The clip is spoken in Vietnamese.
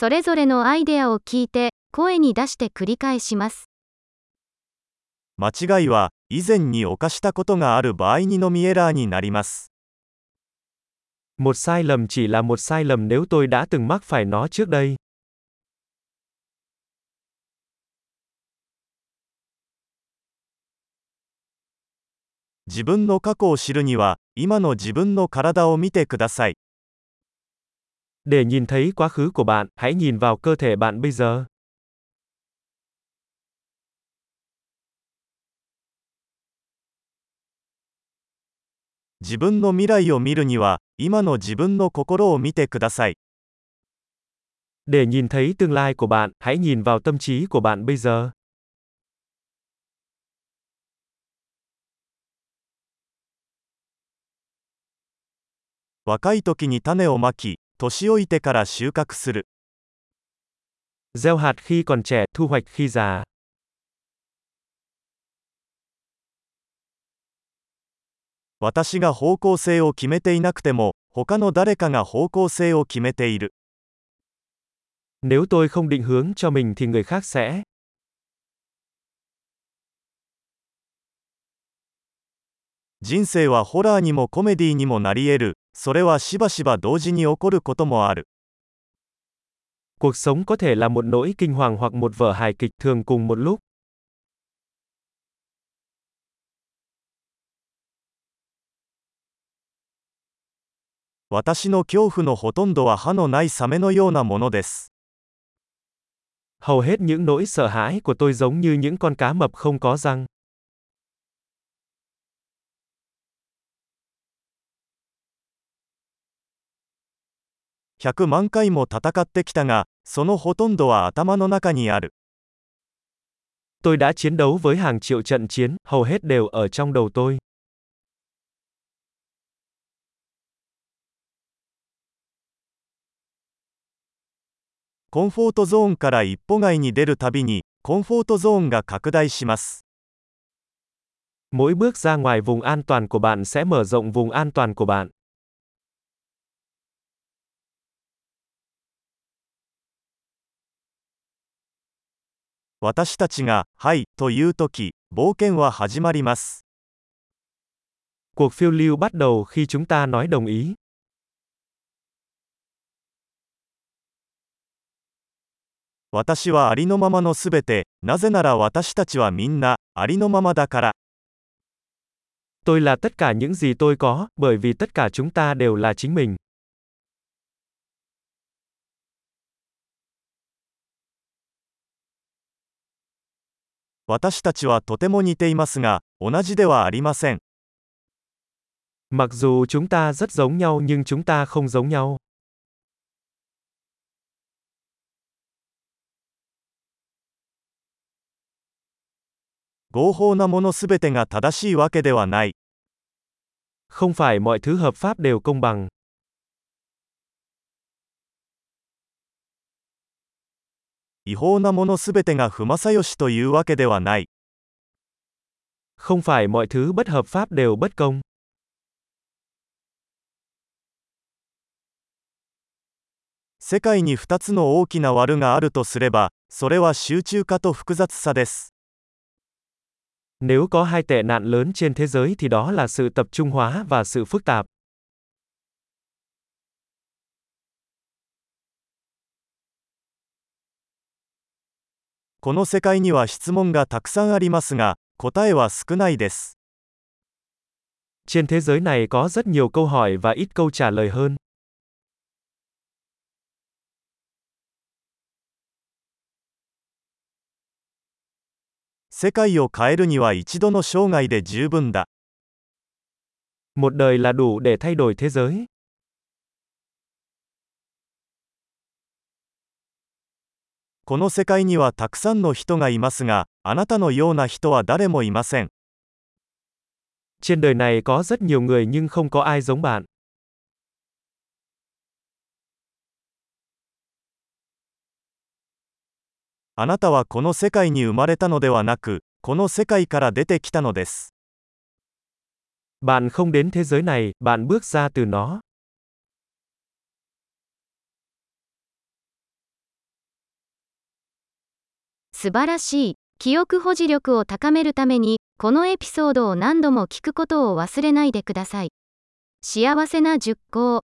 それぞれのアイデアを聞いて、声に出して繰り返します。間違いは以前に犯したことがある場合にのみエラーになります。Một sai lầm chỉ là một sai lầm nếu tôi đã từng mắc phải nó trước đây. 自分の過去を知るには、今の自分の体を見てください。Để nhìn thấy quá khứ của bạn, hãy nhìn vào cơ thể bạn bây giờ. 自分の未来を見るには、今の自分の心を見てください。 Để nhìn thấy tương lai của bạn, hãy nhìn vào tâm trí của bạn bây giờ. 若い時に種をまき、 年老いてから収穫する。 Gieo hạt khi còn trẻ, thu hoạch khi già. 私が方向性を決めていなくても、他の誰かが方向性を決めている。 Nếu tôi không định hướng cho mình thì người khác sẽ. 人生はホラーにもコメディにもなり得る。それはしばしば同時に起こることもある。 Cuộc sống có thể là một nỗi kinh hoàng hoặc một vở hài kịch thường cùng một lúc. 私の恐怖のほとんどは歯のないサメのようなものです。 Hầu hết những nỗi sợ hãi của tôi giống như những con cá mập không có răng. 100万回も戦ってきたが、そのほとんどは頭の中にある。 Tôi đã chiến đấu với hàng triệu trận chiến, hầu hết đều ở trong đầu tôi. コンフォートゾーンから一歩外に出るたびに、コンフォートゾーンが拡大します。 Mỗi bước ra ngoài vùng an toàn của bạn sẽ mở rộng vùng an toàn của bạn. 私たちが、はい、というとき、冒険は始まります。Cuộc phiêu lưu bắt đầu khi chúng ta nói đồng ý. 私はありのままのすべて、なぜなら私たちはみんな、ありのままだから。Tôi là tất cả những gì tôi có, bởi vì tất cả chúng ta đều là chính mình. 私たちはとても似ていますが、同じではありません。 Mặc dù chúng ta rất giống nhau nhưng chúng ta không giống nhau. 合法なものすべてが正しいわけではない。 Không phải mọi thứ hợp pháp đều công bằng. 違法なものすべてが不正義というわけではない。 Không phải mọi thứ bất hợp pháp đều bất công. 世界に2つの大きな悪があるとすれば、それは集中化と複雑さです。 Nếu có hai tệ nạn lớn trên thế giới thì đó là sự tập trung hóa và sự phức tạp. この世界には質問がたくさんありますが、答えは少ないです。 Trên thế giới này có rất nhiều câu hỏi và ít câu trả lời hơn. 世界を変えるには一度の生涯で十分だ。 Một đời là đủ để thay đổi thế giới. この世界にはたくさんの人がいますが、あなたのような人は誰もいません。 Trên đời này có rất nhiều người nhưng không có ai giống bạn. あなたはこの世界に生まれたのではなく、この世界から出てきたのです。 Bạn không đến thế giới này, bạn bước ra từ nó. 素晴らしい。記憶保持力を高めるために、このエピソードを何度も聞くことを忘れないでください。幸せな熟考。